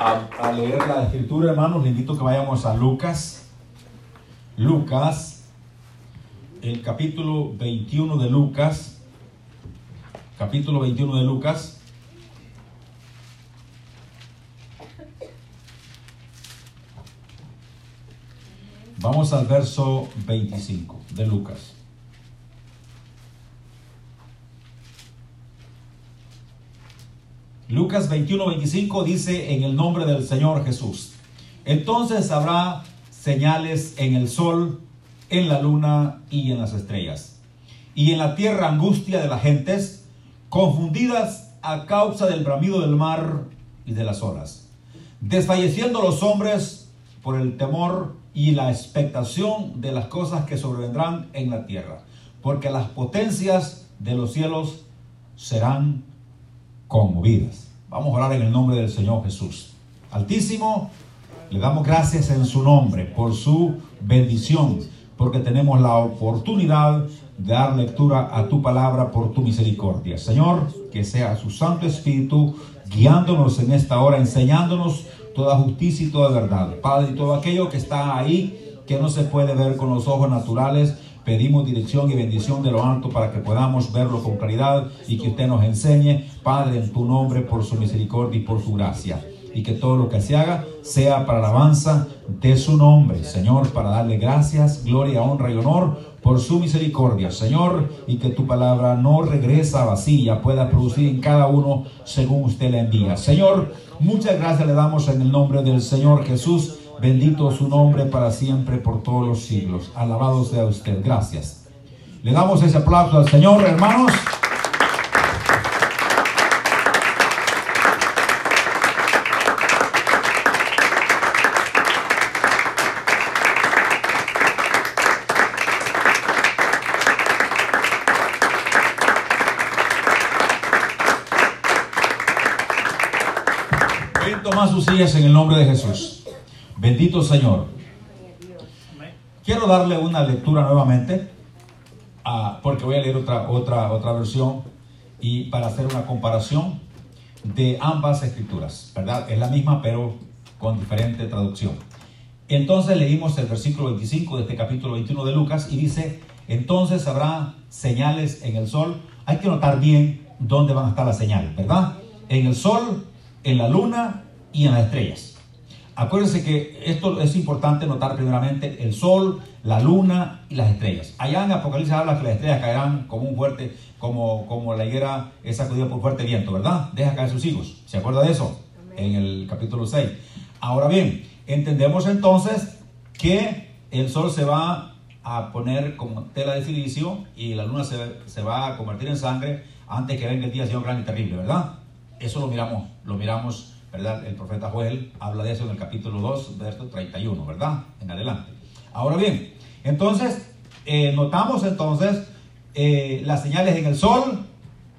a, leer la escritura, hermanos, le invito a que vayamos a Lucas. Lucas, el capítulo 21 de Lucas. Capítulo 21 de Lucas. Vamos al verso 25 de Lucas. Lucas 21, 25 dice en el nombre del Señor Jesús. Entonces habrá señales en el sol, en la luna y en las estrellas. Y en la tierra angustia de las gentes, confundidas a causa del bramido del mar y de las olas. Desfalleciendo los hombres por el temor y la expectación de las cosas que sobrevendrán en la tierra. Porque las potencias de los cielos serán conmovidas. Vamos a orar en el nombre del Señor Jesús. Altísimo, le damos gracias en su nombre por su bendición, porque tenemos la oportunidad de dar lectura a tu palabra por tu misericordia. Señor, que sea su Santo Espíritu guiándonos en esta hora, enseñándonos toda justicia y toda verdad. Padre, y todo aquello que está ahí, que no se puede ver con los ojos naturales, Pedimos dirección y bendición de lo alto para que podamos verlo con claridad y que usted nos enseñe, Padre, en tu nombre, por su misericordia y por su gracia. Y que todo lo que se haga sea para la alabanza de su nombre, Señor, para darle gracias, gloria, honra y honor por su misericordia, Señor, y que tu palabra no regresa vacía, pueda producir en cada uno según usted le envía. Señor, muchas gracias le damos en el nombre del Señor Jesús. Bendito su nombre para siempre, por todos los siglos. Alabado sea usted. Gracias. Le damos ese aplauso al Señor, hermanos. Ven, tomad sus sillas en el nombre de Jesús. Señor. Quiero darle una lectura nuevamente, ah, porque voy a leer otra, otra, otra versión y para hacer una comparación de ambas escrituras, ¿verdad? Es la misma, pero con diferente traducción. Entonces leímos el versículo 25 de este capítulo 21 de Lucas y dice, entonces habrá señales en el sol. Hay que notar bien dónde van a estar las señales, ¿verdad? En el sol, en la luna y en las estrellas. Acuérdense que esto es importante notar primeramente el sol, la luna y las estrellas. Allá en Apocalipsis habla que las estrellas caerán como un fuerte, como, como la higuera es sacudida por fuerte viento, ¿verdad? Deja caer sus hijos. ¿Se acuerda de eso? En el capítulo 6. Ahora bien, entendemos entonces que el sol se va a poner como tela de silicio y la luna se, se va a convertir en sangre antes que venga el día Señor grande y terrible, ¿verdad? Eso lo miramos, lo miramos ¿verdad? El profeta Joel habla de eso en el capítulo 2, verso 31, ¿verdad? En adelante. Ahora bien, entonces, eh, notamos entonces eh, las señales en el sol,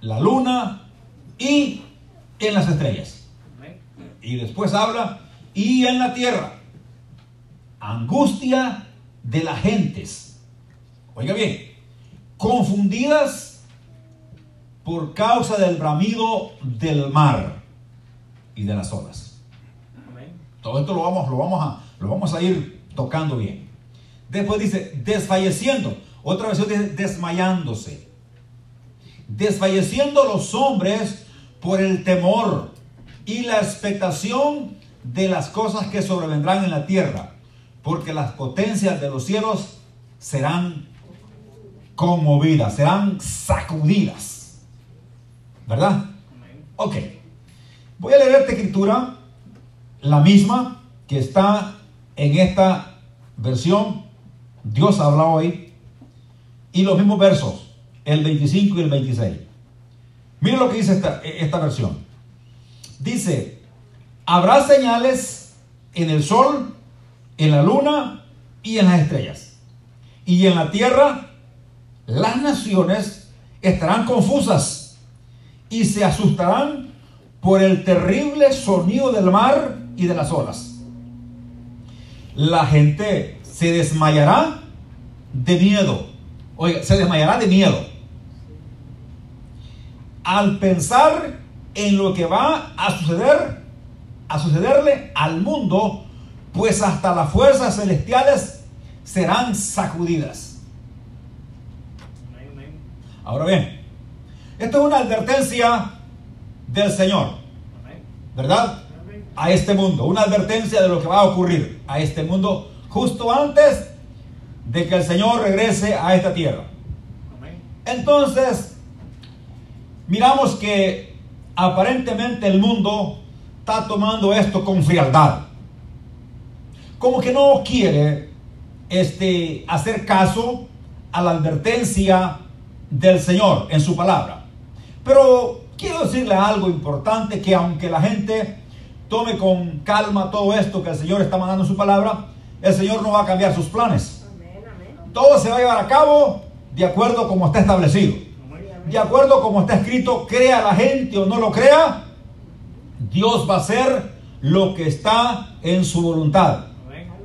la luna y en las estrellas. Y después habla, y en la tierra, angustia de las gentes. Oiga bien, confundidas por causa del bramido del mar y de las olas. Todo esto lo vamos, lo vamos, a, lo vamos a ir tocando bien. Después dice, desfalleciendo. Otra versión dice, desmayándose. Desfalleciendo los hombres por el temor y la expectación de las cosas que sobrevendrán en la tierra. Porque las potencias de los cielos serán conmovidas, serán sacudidas. ¿Verdad? Ok. Voy a leer esta escritura, la misma que está en esta versión. Dios habla hoy. Y los mismos versos, el 25 y el 26. Miren lo que dice esta, esta versión. Dice, habrá señales en el sol, en la luna y en las estrellas. Y en la tierra, las naciones estarán confusas y se asustarán por el terrible sonido del mar y de las olas. La gente se desmayará de miedo. Oiga, se desmayará de miedo. Al pensar en lo que va a suceder a sucederle al mundo, pues hasta las fuerzas celestiales serán sacudidas. Ahora bien, esto es una advertencia del Señor, ¿verdad? A este mundo, una advertencia de lo que va a ocurrir a este mundo justo antes de que el Señor regrese a esta tierra. Entonces, miramos que aparentemente el mundo está tomando esto con frialdad. Como que no quiere este, hacer caso a la advertencia del Señor en su palabra. Pero quiero decirle algo importante, que aunque la gente tome con calma todo esto que el Señor está mandando en su palabra, el Señor no va a cambiar sus planes. Todo se va a llevar a cabo de acuerdo como está establecido. De acuerdo como está escrito, crea la gente o no lo crea, Dios va a hacer lo que está en su voluntad.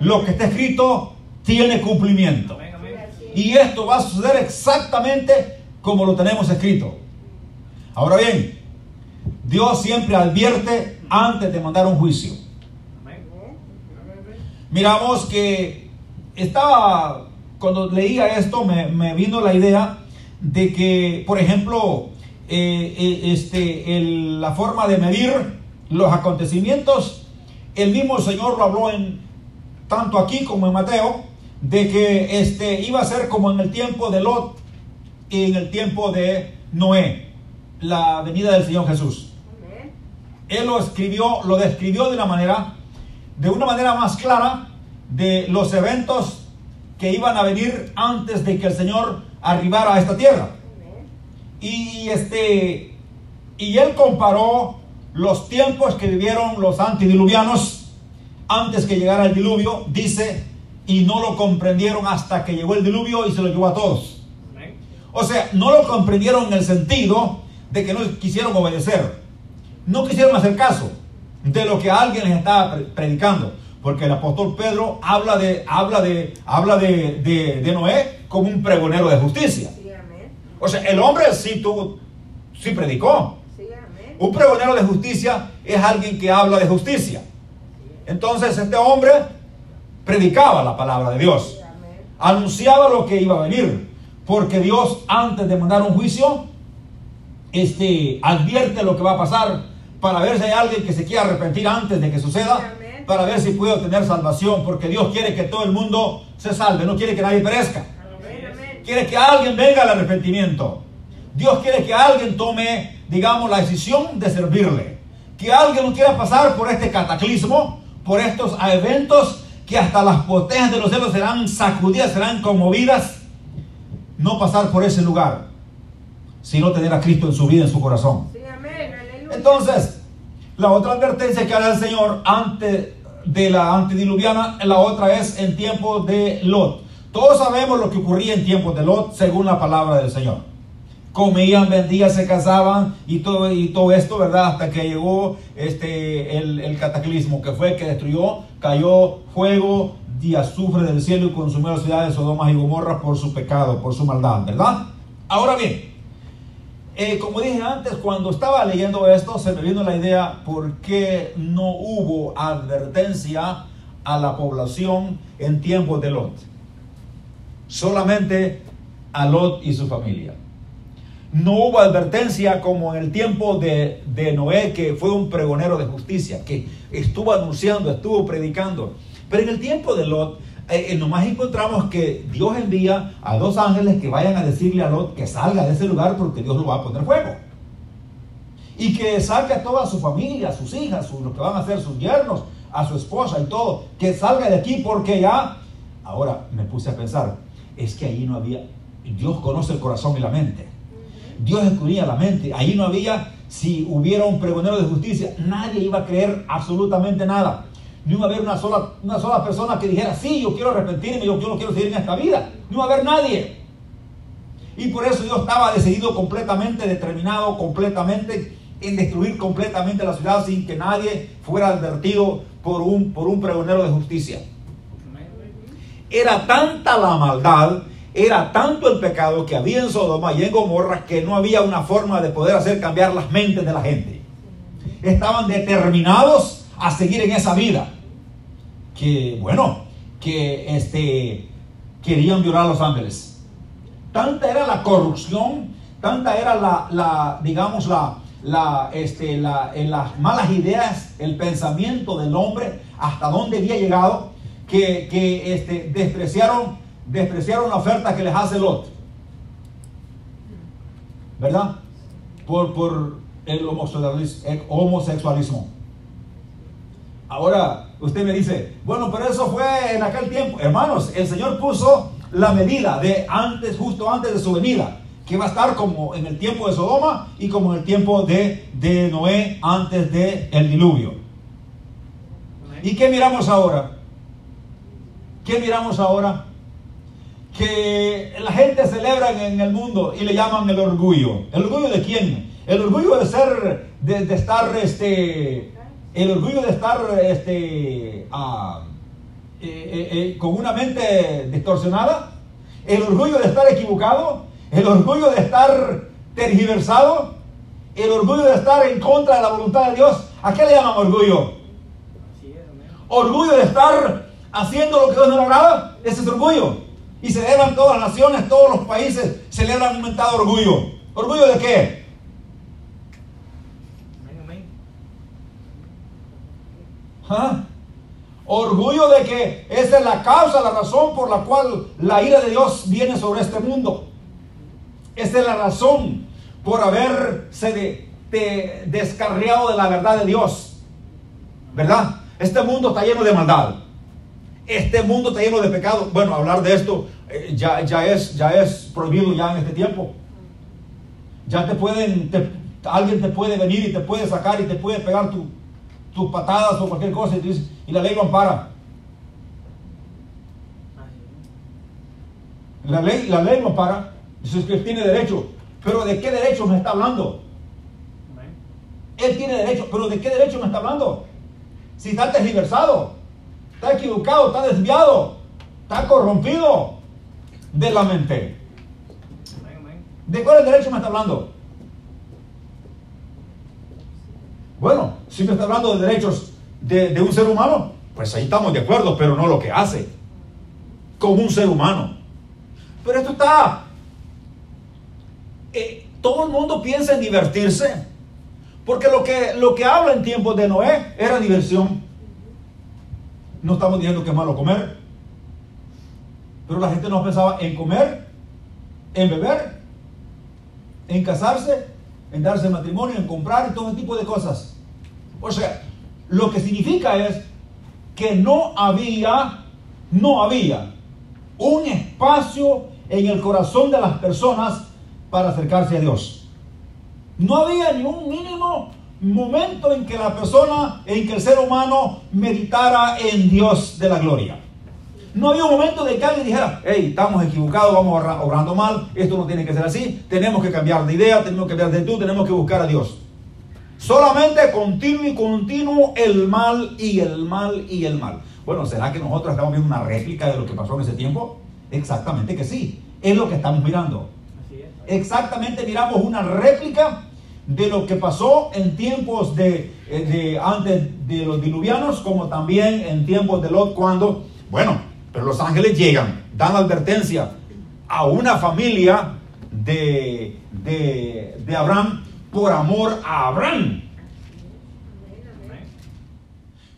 Lo que está escrito tiene cumplimiento. Y esto va a suceder exactamente como lo tenemos escrito. Ahora bien, Dios siempre advierte antes de mandar un juicio. Miramos que estaba, cuando leía esto, me, vino la idea de que, por ejemplo, eh, eh, este, la forma de medir los acontecimientos, el mismo Señor lo habló en tanto aquí como en Mateo, de que este, iba a ser como en el tiempo de Lot y en el tiempo de Noé, la venida del Señor Jesús. Él lo escribió, lo describió de una manera, de una manera más clara de los eventos que iban a venir antes de que el Señor arribara a esta tierra. Y este y él comparó los tiempos que vivieron los antidiluvianos antes que llegara el diluvio, dice, y no lo comprendieron hasta que llegó el diluvio y se lo llevó a todos. O sea, no lo comprendieron en el sentido de que no quisieron obedecer, no quisieron hacer caso de lo que alguien les estaba predicando, porque el apóstol Pedro habla de, habla de, habla de, de, Noé como un pregonero de justicia. o sea, el hombre sí tuvo, sí predicó, un pregonero de justicia es alguien que habla de justicia. Entonces este hombre predicaba la palabra de Dios. Anunciaba lo que iba a venir. Porque Dios antes de mandar un juicio, este, advierte lo que va a pasar para ver si hay alguien que se quiera arrepentir antes de que suceda, para ver si puede obtener salvación, porque Dios quiere que todo el mundo se salve, no quiere que nadie perezca. Quiere que alguien venga al arrepentimiento. Dios quiere que alguien tome, digamos, la decisión de servirle. Que alguien no quiera pasar por este cataclismo, por estos eventos que hasta las potencias de los cielos serán sacudidas, serán conmovidas. No pasar por ese lugar, sino tener a Cristo en su vida, en su corazón. Entonces, la otra advertencia que hace el Señor antes de la antediluviana, la otra es en tiempo de Lot. Todos sabemos lo que ocurría en tiempos de Lot según la palabra del Señor comían, vendían, se casaban y todo, y todo esto, ¿verdad? Hasta que llegó este, el, cataclismo que fue que destruyó, cayó fuego y azufre del cielo y consumió las ciudades de Sodoma y Gomorra por su pecado, por su maldad, ¿verdad? Ahora bien, eh, como dije antes, cuando estaba leyendo esto, se me vino la idea por qué no hubo advertencia a la población en tiempos de Lot. Solamente a Lot y su familia. No hubo advertencia como en el tiempo de, Noé, que fue un pregonero de justicia, que estuvo anunciando, estuvo predicando. Pero en el tiempo de Lot, eh, eh, nomás encontramos que Dios envía a dos ángeles que vayan a decirle a Lot que salga de ese lugar porque Dios lo va a poner fuego. Y que saque a toda su familia, a sus hijas, lo que van a ser sus yernos, a su esposa y todo, que salga de aquí porque ya... Ahora me puse a pensar, es que ahí no había... Dios conoce el corazón y la mente. Dios escudía la mente. Ahí no había, si hubiera un pregonero de justicia, nadie iba a creer absolutamente nada. No iba a haber una sola, una sola persona que dijera, sí, yo quiero arrepentirme, yo, yo no quiero seguir en esta vida. No iba a haber nadie. Y por eso Dios estaba decidido completamente, determinado completamente en destruir completamente la ciudad sin que nadie fuera advertido por un, por un pregonero de justicia. Era tanta la maldad era tanto el pecado que había en Sodoma y en Gomorra que no había una forma de poder hacer cambiar las mentes de la gente. Estaban determinados a seguir en esa vida. Que, bueno, que este, querían violar a los ángeles. Tanta era la corrupción, tanta era la, la digamos, la, la, este, la, en las malas ideas, el pensamiento del hombre, hasta dónde había llegado, que, que este, despreciaron, despreciaron la oferta que les hace Lot. ¿Verdad? Por, por el homosexualismo. Ahora, usted me dice, bueno, pero eso fue en aquel tiempo. Hermanos, el Señor puso la medida de antes, justo antes de su venida, que va a estar como en el tiempo de Sodoma y como en el tiempo de, de Noé antes del el diluvio. ¿Y qué miramos ahora? ¿Qué miramos ahora? Que la gente celebra en el mundo y le llaman el orgullo. ¿El orgullo de quién? El orgullo de ser, de, estar, este, el orgullo de estar, este, ah, eh, eh, eh, con una mente distorsionada, el orgullo de estar equivocado, el orgullo de estar tergiversado, el orgullo de estar en contra de la voluntad de Dios. ¿A qué le llaman orgullo? Orgullo de estar haciendo lo que Dios no agrada, ese es orgullo. Y celebran todas las naciones, todos los países, celebran un mentado orgullo. ¿Orgullo de qué? ¿Ah? Orgullo de que esa es la causa, la razón por la cual la ira de Dios viene sobre este mundo. Esa es la razón por haberse de, descarriado de la verdad de Dios. ¿Verdad? Este mundo está lleno de maldad. Este mundo está lleno de pecado. Bueno, hablar de esto eh, ya, es, ya es prohibido ya en este tiempo. Ya te pueden, alguien te puede venir y te puede sacar y te puede pegar tu, tus patadas o cualquier cosa y, la ley lo ampara. La ley, la ley lo ampara. Dice que él tiene derecho. Pero ¿de qué derecho me está hablando? Él tiene derecho, pero ¿de qué derecho me está hablando? Si está tergiversado, está equivocado, está desviado, está corrompido de la mente. ¿De cuál derecho me está hablando? Bueno, si me está hablando de derechos de, un ser humano, pues ahí estamos de acuerdo, pero no lo que hace como un ser humano. Pero esto está... Eh, todo el mundo piensa en divertirse. Porque lo que, lo que habla en tiempos de Noé era diversión. No estamos diciendo que es malo comer. Pero la gente no pensaba en comer, en beber, en casarse en darse matrimonio, en comprar todo ese tipo de cosas. O sea, lo que significa es que no había, no había un espacio en el corazón de las personas para acercarse a Dios. No había ni un mínimo momento en que la persona, en que el ser humano meditara en Dios de la gloria. No había un momento de que alguien dijera, hey, estamos equivocados, vamos obrando mal, esto no tiene que ser así, tenemos que cambiar de idea, tenemos que cambiar de tú, tenemos que buscar a Dios. Solamente continuo y continuo el mal y el mal y el mal. Bueno, ¿será que nosotros estamos viendo una réplica de lo que pasó en ese tiempo? Exactamente que sí. Es lo que estamos mirando. Exactamente miramos una réplica de lo que pasó en tiempos de, eh, de antes de los diluvianos, como también en tiempos de Lot, cuando, bueno, pero los ángeles llegan, dan advertencia a una familia de, de, Abraham por amor a Abraham.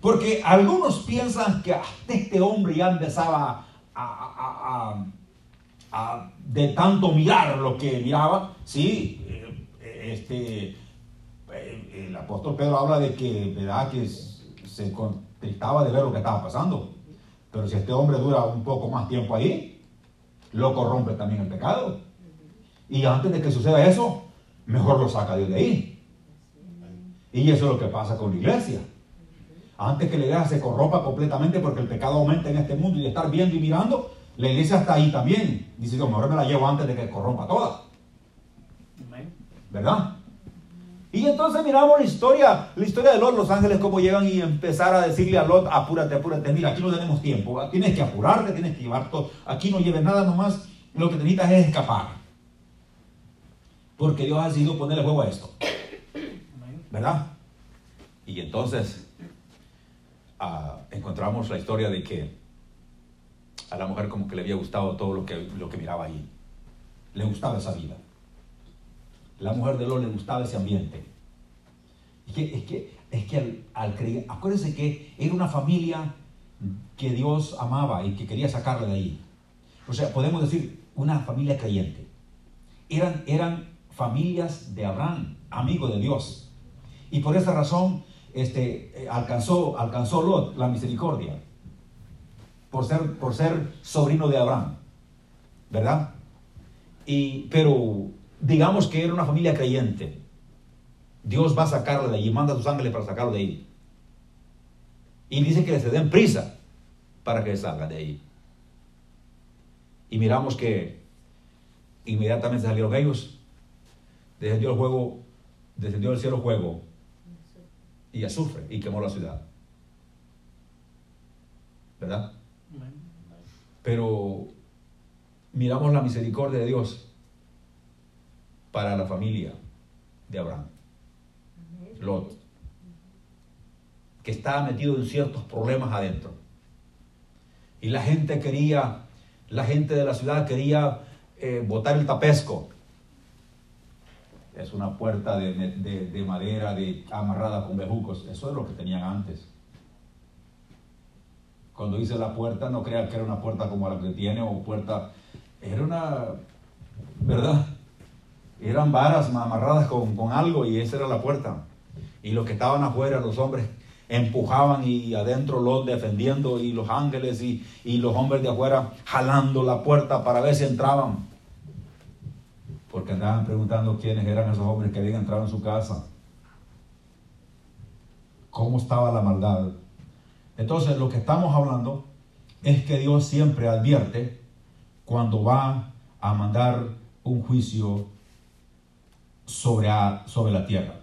Porque algunos piensan que este hombre ya empezaba a, de tanto mirar lo que miraba. Sí, eh, este, eh, el apóstol Pedro habla de que, ¿verdad? que se contristaba de ver lo que estaba pasando. Pero si este hombre dura un poco más tiempo ahí, lo corrompe también el pecado. Y antes de que suceda eso, mejor lo saca Dios de ahí. Y eso es lo que pasa con la iglesia. Antes que la iglesia se corrompa completamente porque el pecado aumenta en este mundo y de estar viendo y mirando, la iglesia está ahí también. Dice, yo mejor me la llevo antes de que corrompa toda. ¿Verdad? Y entonces miramos la historia, la historia de Lot, los ángeles, cómo llegan y empezar a decirle a Lot, apúrate, apúrate, mira, aquí no tenemos tiempo, tienes que apurarte, tienes que llevar todo, aquí no lleves nada nomás, lo que necesitas es escapar. Porque Dios ha decidido ponerle fuego a esto. ¿Verdad? Y entonces, ah, encontramos la historia de que a la mujer como que le había gustado todo lo que, lo que miraba ahí. Le gustaba esa vida. La mujer de Lot le gustaba ese ambiente. Es que, es que, es que al, al creer, acuérdense que era una familia que Dios amaba y que quería sacarle de ahí. O sea, podemos decir una familia creyente. Eran, eran familias de Abraham, amigo de Dios. Y por esa razón este, eh, alcanzó, alcanzó Lot la misericordia. Por ser, por ser sobrino de Abraham. ¿Verdad? Y, pero digamos que era una familia creyente. Dios va a sacarle de allí, manda a sus ángeles para sacarlo de ahí. Y dice que se den prisa para que salga de ahí. Y miramos que inmediatamente salieron ellos, descendió el juego, descendió el cielo fuego y azufre y quemó la ciudad. ¿Verdad? Pero miramos la misericordia de Dios para la familia de Abraham. Lot, que estaba metido en ciertos problemas adentro. Y la gente quería, la gente de la ciudad quería eh, botar el tapesco. Es una puerta de, de, madera de, amarrada con bejucos. Eso es lo que tenían antes. Cuando dice la puerta, no crean que era una puerta como la que tiene o puerta. Era una. ¿Verdad? Eran varas amarradas con, con algo y esa era la puerta. Y los que estaban afuera, los hombres, empujaban y adentro los defendiendo y los ángeles y, y, los hombres de afuera jalando la puerta para ver si entraban. Porque andaban preguntando quiénes eran esos hombres que habían entrado en su casa. ¿Cómo estaba la maldad? Entonces lo que estamos hablando es que Dios siempre advierte cuando va a mandar un juicio sobre, sobre la tierra.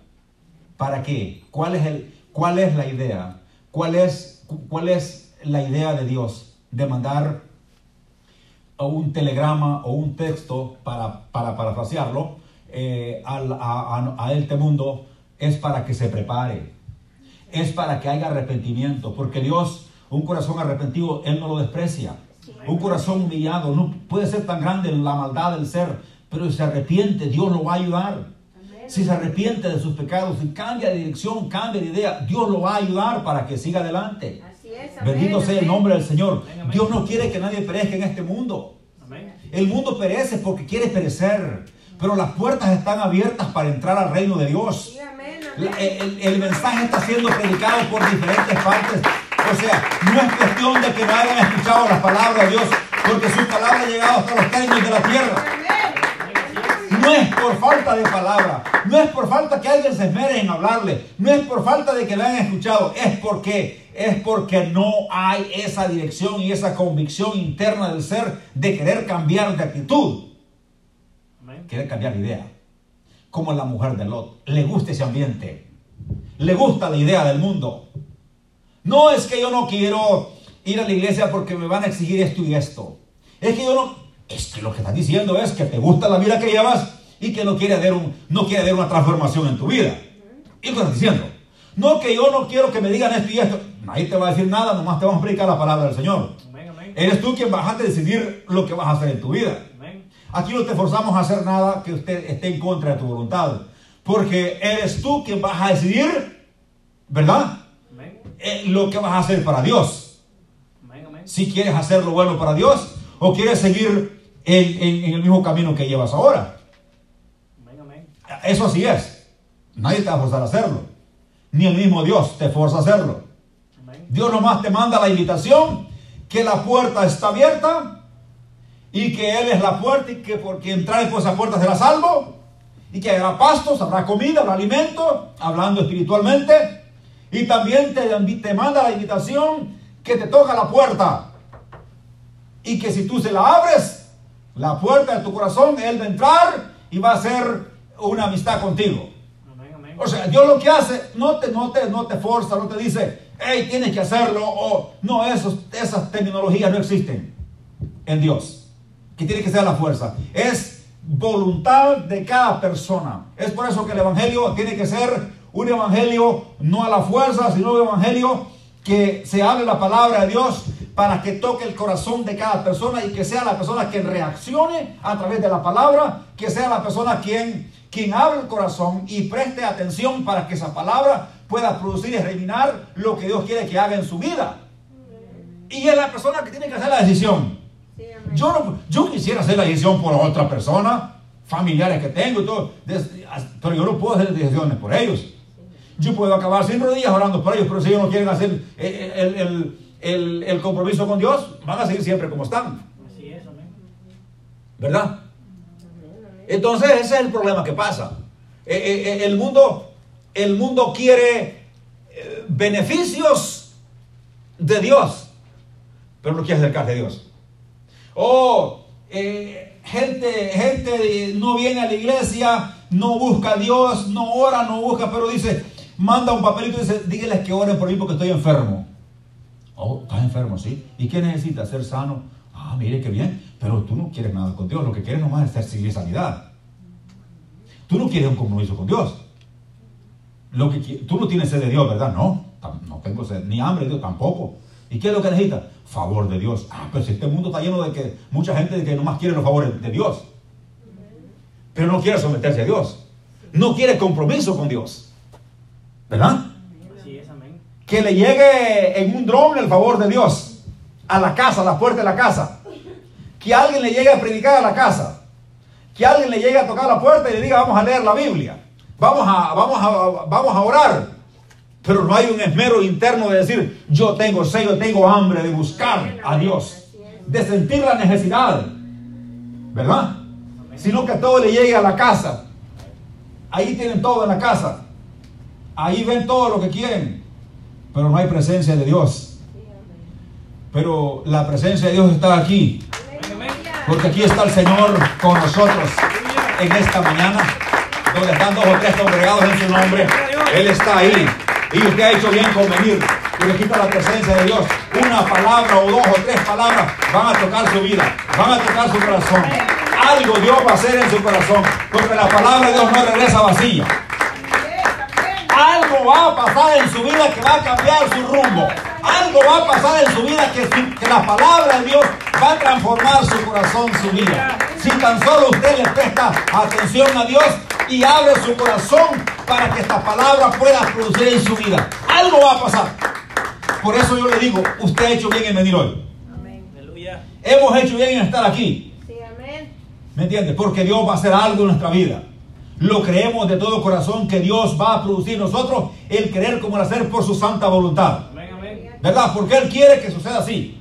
¿Para qué? ¿Cuál es, el, cuál es la idea? ¿Cuál es, ¿Cuál es la idea de Dios de mandar un telegrama o un texto para, para parafrasearlo eh, a, a, a, este mundo? Es para que se prepare, es para que haya arrepentimiento, porque Dios, un corazón arrepentido, Él no lo desprecia. Un corazón humillado, no puede ser tan grande la maldad del ser, pero si se arrepiente, Dios lo va a ayudar si se arrepiente de sus pecados, si cambia de dirección, cambia de idea, Dios lo va a ayudar para que siga adelante. Bendito sea el nombre del Señor. Dios no quiere que nadie perezca en este mundo. El mundo perece porque quiere perecer, pero las puertas están abiertas para entrar al reino de Dios. el, el, mensaje está siendo predicado por diferentes partes. O sea, no es cuestión de que no hayan escuchado las palabras de Dios, porque su palabra ha llegado hasta los términos de la tierra. No es por falta de palabra, no es por falta que alguien se esmere en hablarle, no es por falta de que le hayan escuchado, es porque es porque no hay esa dirección y esa convicción interna del ser de querer cambiar de actitud. Querer cambiar de idea. Como la mujer de Lot, le gusta ese ambiente. Le gusta la idea del mundo. No es que yo no quiero ir a la iglesia porque me van a exigir esto y esto. Es que yo no, es que lo que estás diciendo es que te gusta la vida que llevas y que no quiere ver, un, no quiere una transformación en tu vida. Y lo estás diciendo. No que yo no quiero que me digan esto y esto. Nadie te va a decir nada, nomás te vamos a predicar la palabra del Señor. Eres tú quien vas a decidir lo que vas a hacer en tu vida. Aquí no te forzamos a hacer nada que usted esté en contra de tu voluntad. Porque eres tú quien vas a decidir, ¿verdad? Eh, lo que vas a hacer para Dios. Si quieres hacer lo bueno para Dios o quieres seguir en, el mismo camino que llevas ahora. Eso así es. Nadie te va a forzar a hacerlo. Ni el mismo Dios te forza a hacerlo. Dios nomás te manda la invitación, que la puerta está abierta y que Él es la puerta y que por quien trae por esa puerta será salvo y que habrá pastos, habrá comida, habrá alimento, hablando espiritualmente. Y también te, te manda la invitación que te toca la puerta y que si tú se la abres, la puerta de tu corazón, Él va a entrar y va a hacer una amistad contigo. O sea, Dios lo que hace, no te, no te, no te forza, no te dice, hey, tienes que hacerlo, o no, esos, esas tecnologías no existen en Dios. Que tiene que ser la fuerza. Es voluntad de cada persona. Es por eso que el Evangelio tiene que ser un Evangelio no a la fuerza, sino un Evangelio que se hable la palabra de Dios para que toque el corazón de cada persona y que sea la persona quien reaccione a través de la palabra, que sea la persona quien, quien abre el corazón y preste atención para que esa palabra pueda producir y rellenar lo que Dios quiere que haga en su vida. Y es la persona que tiene que hacer la decisión. Yo, no, yo quisiera hacer la decisión por otra persona, familiares que tengo y todo, pero yo no puedo hacer decisiones por ellos. Yo puedo acabar sin rodillas orando por ellos, pero si ellos no quieren hacer el, compromiso con Dios, van a seguir siempre como están. Así es, amén. ¿Verdad? Entonces ese es el problema que pasa. Eh, eh, eh, el, mundo, el mundo quiere beneficios de Dios, pero no quiere acercarse a Dios. Oh, gente, gente no viene a la iglesia, no busca a Dios, no ora, no busca, pero dice, manda un papelito y dice, dígales que oren por mí porque estoy enfermo. Oh, estás enfermo, sí. ¿Y qué necesitas? Ser sano. Ah, mire qué bien. Pero tú no quieres nada con Dios. Lo que quieres nomás es seguir sanidad. Tú no quieres un compromiso con Dios. Lo que, tú no tienes sed de Dios, ¿verdad? No, no tengo sed. Ni hambre de Dios tampoco. ¿Y qué es lo que necesitas? Favor de Dios. Ah, pero si este mundo está lleno de que mucha gente que nomás quiere los favores de Dios. Pero no quiere someterse a Dios. No quiere compromiso con Dios. ¿Verdad? Que le llegue en un dron el favor de Dios a la casa, a la puerta de la casa. Que alguien le llegue a predicar a la casa. Que alguien le llegue a tocar la puerta y le diga, vamos a leer la Biblia. Vamos a, vamos a, vamos a orar. Pero no hay un esmero interno de decir, yo tengo sed, yo tengo hambre de buscar a Dios. De sentir la necesidad. ¿Verdad? Sino que todo le llegue a la casa. Ahí tienen todo en la casa. Ahí ven todo lo que quieren, pero no hay presencia de Dios. Pero la presencia de Dios está aquí. Porque aquí está el Señor con nosotros en esta mañana, donde están dos o tres congregados en su nombre. Él está ahí. Y usted ha hecho bien con venir. Y le quita la presencia de Dios. Una palabra o dos o tres palabras van a tocar su vida, van a tocar su corazón. Algo Dios va a hacer en su corazón. Porque la palabra de Dios no regresa vacía algo va a pasar en su vida que va a cambiar su rumbo. Algo va a pasar en su vida que, que la palabra de Dios va a transformar su corazón, su vida. Si tan solo usted le presta atención a Dios y abre su corazón para que esta palabra pueda producir en su vida. Algo va a pasar. Por eso yo le digo, usted ha hecho bien en venir hoy. Hemos hecho bien en estar aquí. ¿Me entiende? Porque Dios va a hacer algo en nuestra vida. Lo creemos de todo corazón que Dios va a producir en nosotros el creer como el hacer por su santa voluntad. ¿Verdad? Porque Él quiere que suceda así.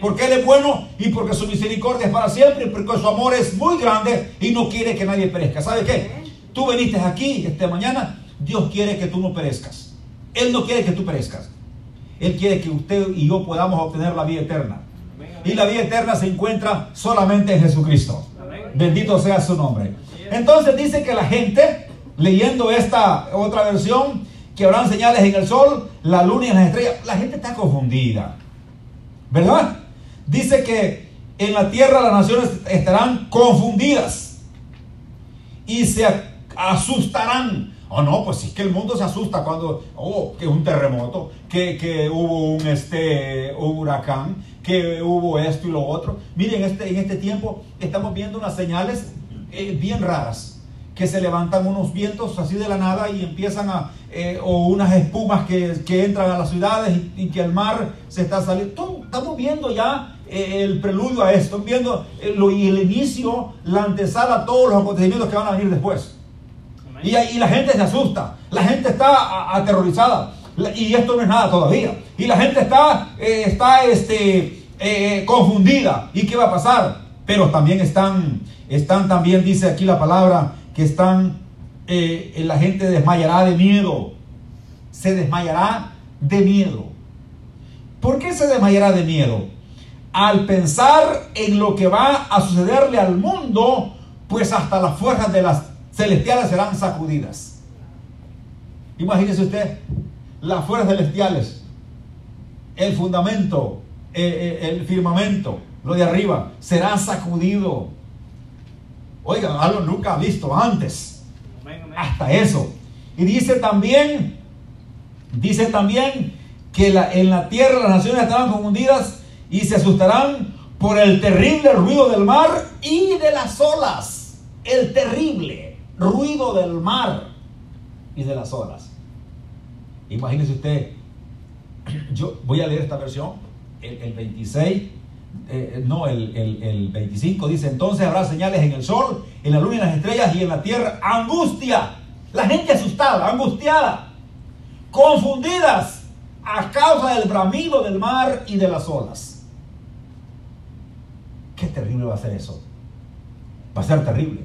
Porque Él es bueno y porque su misericordia es para siempre y porque su amor es muy grande y no quiere que nadie perezca. ¿Sabe qué? Tú veniste aquí esta mañana, Dios quiere que tú no perezcas. Él no quiere que tú perezcas. Él quiere que usted y yo podamos obtener la vida eterna. Y la vida eterna se encuentra solamente en Jesucristo. Bendito sea su nombre. Entonces dice que la gente, leyendo esta otra versión, que habrán señales en el sol, la luna y las estrellas, la gente está confundida. ¿Verdad? Dice que en la tierra las naciones estarán confundidas y se asustarán. Oh, no, pues es que el mundo se asusta cuando, oh, que un terremoto, que, que hubo un, este, huracán, que hubo esto y lo otro. Miren, este, en este tiempo estamos viendo unas señales eh, bien raras, que se levantan unos vientos así de la nada y empiezan a, eh, o unas espumas que, entran a las ciudades y, que el mar se está saliendo. Estamos viendo ya eh, el preludio a esto, viendo lo, y el inicio, la antesala a todos los acontecimientos que van a venir después. Y, y, la gente se asusta, la gente está aterrorizada. Y esto no es nada todavía. Y la gente está, está este, confundida. ¿Y qué va a pasar? Pero también están están también, dice aquí la palabra, que están, eh, la gente desmayará de miedo. Se desmayará de miedo. ¿Por qué se desmayará de miedo? Al pensar en lo que va a sucederle al mundo, pues hasta las fuerzas de las celestiales serán sacudidas. Imagínese usted, las fuerzas celestiales, el fundamento, eh, eh, el firmamento, lo de arriba, será sacudido. Oigan, algo nunca visto antes. Hasta eso. Y dice también, dice también que en la tierra las naciones estarán confundidas y se asustarán por el terrible ruido del mar y de las olas. El terrible ruido del mar y de las olas. Imagínese usted, yo voy a leer esta versión, el, 26, eh, no, el, el 25 dice, entonces habrá señales en el sol, en la luna y en las estrellas y en la tierra, angustia. La gente asustada, angustiada, confundidas a causa del bramido del mar y de las olas. Qué terrible va a ser eso. Va a ser terrible.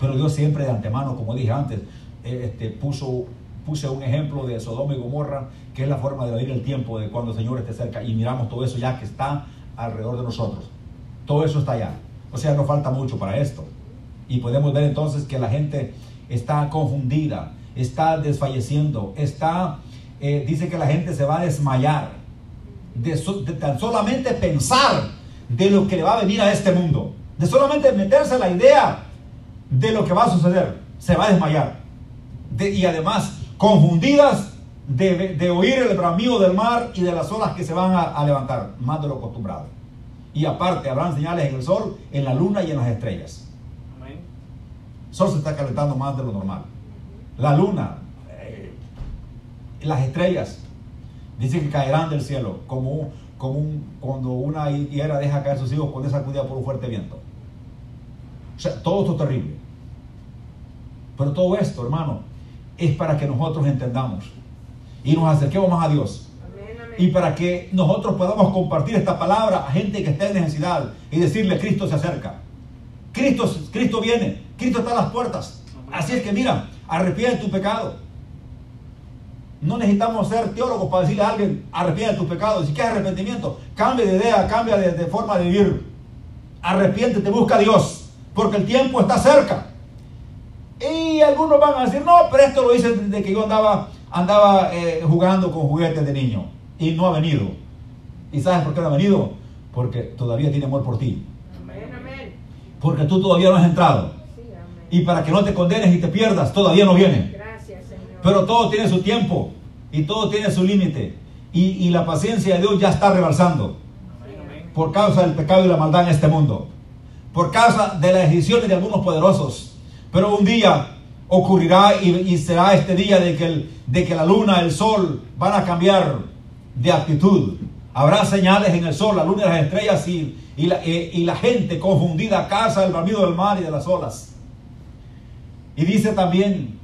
Pero Dios siempre de antemano, como dije antes, eh, este, puso, puse un ejemplo de Sodoma y Gomorra, que es la forma de vivir el tiempo de cuando el Señor esté cerca. Y miramos todo eso ya que está alrededor de nosotros. Todo eso está allá. O sea, no falta mucho para esto. Y podemos ver entonces que la gente está confundida, está desfalleciendo, está, eh, dice que la gente se va a desmayar de, tan solamente pensar de lo que le va a venir a este mundo, de solamente meterse la idea de lo que va a suceder, se va a desmayar. y además, confundidas de, oír el bramido del mar y de las olas que se van a, a levantar, más de lo acostumbrado. Y aparte, habrán señales en el sol, en la luna y en las estrellas. El sol se está calentando más de lo normal. La luna, eh, las estrellas, dicen que caerán del cielo, como, como cuando una higuera deja caer sus hijos cuando es sacudida por un fuerte viento. O sea, todo esto es terrible. Pero todo esto, hermano, es para que nosotros entendamos y nos acerquemos más a Dios. Y para que nosotros podamos compartir esta palabra a gente que está en necesidad y decirle, Cristo se acerca. Cristo, Cristo viene. Cristo está a las puertas. Así es que mira, arrepiente tu pecado. No necesitamos ser teólogos para decirle a alguien, arrepiente tu pecado. Si quieres arrepentimiento, cambia de idea, cambia de, forma de vivir. Arrepiéntete, busca a Dios, porque el tiempo está cerca. Y algunos van a decir, no, pero esto lo hice desde que yo andaba, andaba eh, jugando con juguetes de niño. Y no ha venido. ¿Y sabes por qué no ha venido? Porque todavía tiene amor por ti. Porque tú todavía no has entrado y para que no te condenes y te pierdas, todavía no viene. Pero todo tiene su tiempo y todo tiene su límite. Y, la paciencia de Dios ya está rebalsando por causa del pecado y la maldad en este mundo, por causa de las decisiones de algunos poderosos. Pero un día ocurrirá y, será este día de que, de que la luna, el sol van a cambiar de actitud. Habrá señales en el sol, la luna y las estrellas y, y, la, eh, gente confundida a causa del bramido del mar y de las olas. Y dice también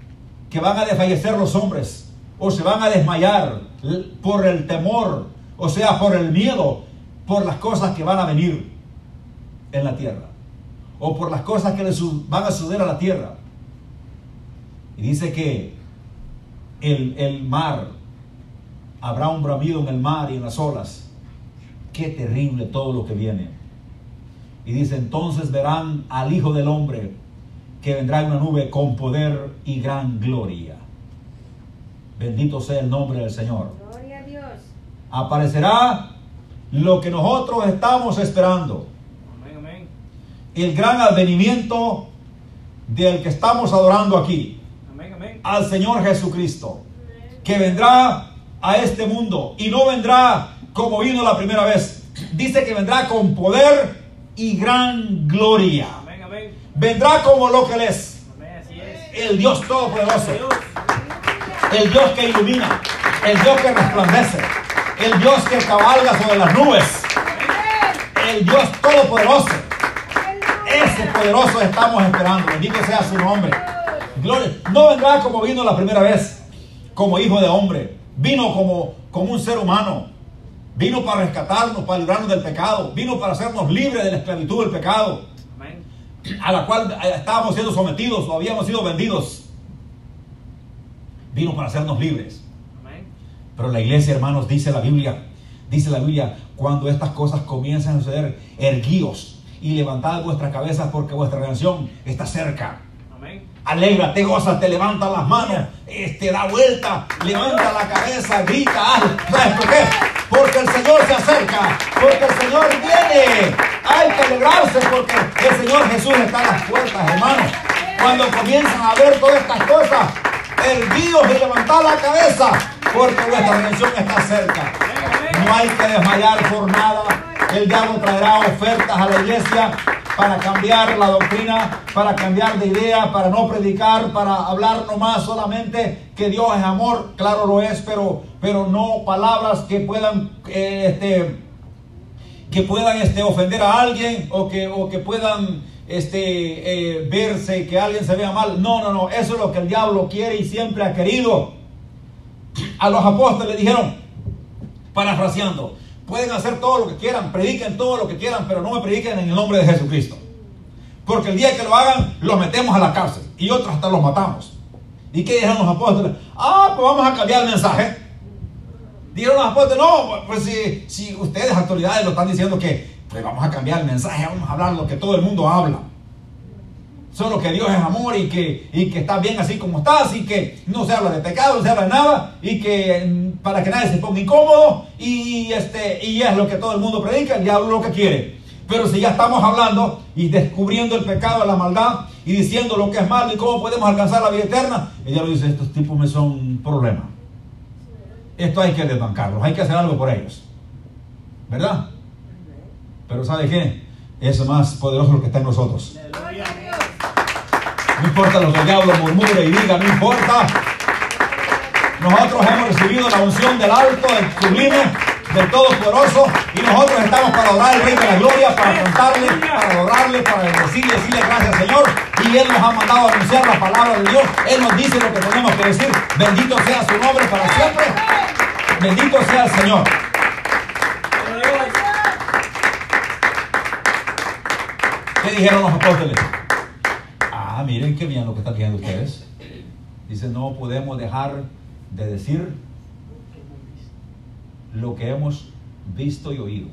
que van a desfallecer los hombres o se van a desmayar por el temor, o sea, por el miedo, por las cosas que van a venir en la tierra o por las cosas que les van a suceder a la tierra. Y dice que el, el mar, habrá un bramido en el mar y en las olas. Qué terrible todo lo que viene. Y dice, entonces verán al Hijo del Hombre que vendrá en una nube con poder y gran gloria. Bendito sea el nombre del Señor. Gloria a Dios. Aparecerá lo que nosotros estamos esperando. El gran advenimiento del que estamos adorando aquí. Al Señor Jesucristo. Que vendrá a este mundo y no vendrá como vino la primera vez. Dice que vendrá con poder y gran gloria vendrá como lo que él es. El Dios Todopoderoso. El Dios que ilumina. El Dios que resplandece. El Dios que cabalga sobre las nubes. El Dios Todopoderoso. Ese poderoso estamos esperando. Bendito sea su nombre. Gloria. No vendrá como vino la primera vez. Como hijo de hombre. Vino como, como un ser humano. Vino para rescatarnos, para librarnos del pecado. Vino para hacernos libres de la esclavitud del pecado a la cual estábamos siendo sometidos o habíamos sido vendidos, vino para hacernos libres. Pero la iglesia, hermanos, dice la Biblia, dice la Biblia, cuando estas cosas comienzan a suceder, erguíos y levantad vuestras cabezas porque vuestra redención está cerca. Alégrate, goza, te levanta las manos, este, da vuelta, levanta la cabeza, grita, ¿sabes por qué? Porque el Señor se acerca, porque el Señor viene. Hay que alegrarse porque el Señor Jesús está a las puertas, hermanos. Cuando comienzan a ver todas estas cosas, erguidos y levantar la cabeza, porque nuestra redención está cerca. No hay que desmayar por nada. El diablo traerá ofertas a la iglesia para cambiar la doctrina, para cambiar de idea, para no predicar, para hablar nomás solamente que Dios es amor, claro lo es, pero, pero no palabras que puedan, eh, este, que puedan este, ofender a alguien o que, o que puedan este, eh, verse, que alguien se vea mal. No, no, no, eso es lo que el diablo quiere y siempre ha querido. A los apóstoles dijeron, parafraseando, pueden hacer todo lo que quieran, prediquen todo lo que quieran, pero no me prediquen en el nombre de Jesucristo. Porque el día que lo hagan, los metemos a la cárcel y otros hasta los matamos. ¿Y qué dijeron los apóstoles? Ah, pues vamos a cambiar el mensaje. Dijeron los apóstoles, no, pues si, si ustedes, autoridades, lo están diciendo que pues vamos a cambiar el mensaje, vamos a hablar lo que todo el mundo habla. Solo que Dios es amor y que, y que está bien así como estás y que no se habla de pecado, no se habla de nada y que mm, para que nadie se ponga incómodo y, este, y es lo que todo el mundo predica, el diablo lo que quiere. Pero si ya estamos hablando y descubriendo el pecado, la maldad y diciendo lo que es malo y cómo podemos alcanzar la vida eterna, ella lo dice, estos tipos me son un problema. Esto hay que desbancarlos, hay que hacer algo por ellos. ¿Verdad? Pero ¿sabe qué? Es más poderoso lo que está en nosotros. No importa lo que el diablo murmure y diga, no importa. Nosotros hemos recibido la unción del alto, del sublime, del todopoderoso, y nosotros estamos para adorar al Rey de la Gloria, para cantarle, para adorarle, para decirle, decirle gracias Señor. Y Él nos ha mandado a anunciar la palabra de Dios. Él nos dice lo que tenemos que decir. Bendito sea su nombre para siempre. Bendito sea el Señor. ¿Qué dijeron los apóstoles? Ah, miren qué bien lo que están diciendo ustedes. Dice, no podemos dejar de decir lo que hemos visto y oído.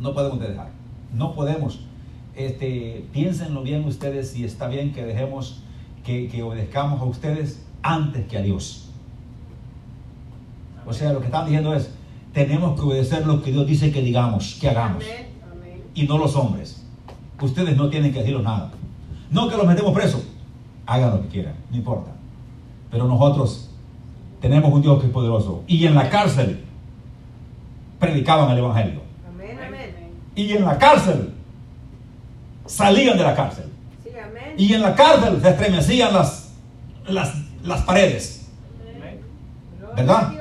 No podemos dejar. No podemos. Este, piénsenlo bien ustedes si está bien que dejemos que, que obedezcamos a ustedes antes que a Dios. O sea, lo que están diciendo es, tenemos que obedecer lo que Dios dice que digamos, que hagamos. Y no los hombres. Ustedes no tienen que decirlo nada. No que los metemos presos. Hagan lo que quieran, no importa. Pero nosotros tenemos un Dios que es poderoso. Y en la cárcel predicaban el Evangelio. Y en la cárcel salían de la cárcel. Y en la cárcel se estremecían las, las, las paredes. ¿Verdad?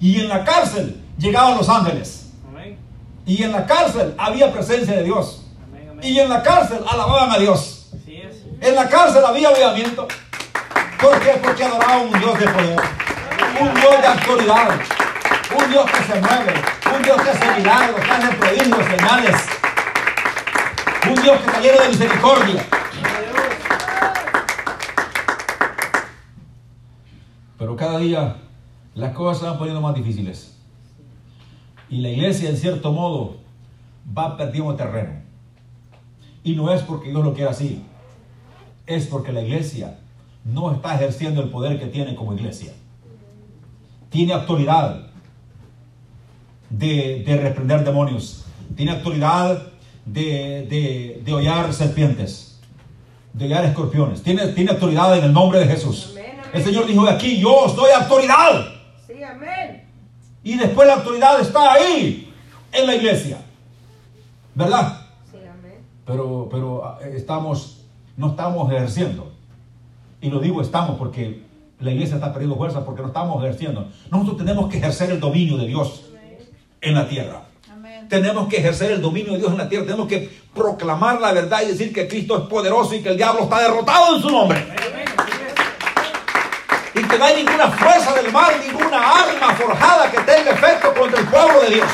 Y en la cárcel llegaban los ángeles. Y en la cárcel había presencia de Dios. Y en la cárcel alababan a Dios. En la cárcel había avivamiento. ¿Por qué? Porque adoraban un Dios de poder. Un Dios de autoridad. Un Dios que se mueve. Un Dios que hace milagros, que hace prodigios, señales. Un Dios que está lleno de misericordia. Pero cada día las cosas se van poniendo más difíciles. Y la iglesia, en cierto modo, va perdiendo terreno. Y no es porque Dios lo quiera así, es porque la iglesia no está ejerciendo el poder que tiene como iglesia. Tiene autoridad de, de reprender demonios, tiene autoridad de, de, de hollar serpientes, de hollar escorpiones, tiene, tiene autoridad en el nombre de Jesús. Amén, amén. El Señor dijo aquí, yo os doy autoridad. Sí, amén. Y después la autoridad está ahí, en la iglesia. ¿Verdad? Pero, pero ah, estamos, no estamos ejerciendo. Y lo digo estamos porque la iglesia está perdiendo fuerza porque no estamos ejerciendo. Nosotros tenemos que ejercer el dominio de Dios en la tierra. Amén. Tenemos que ejercer el dominio de Dios en la tierra. Tenemos que proclamar la verdad y decir que Cristo es poderoso y que el diablo está derrotado en su nombre. Y que no hay ninguna fuerza del mal, ninguna arma forjada que tenga efecto contra el pueblo de Dios.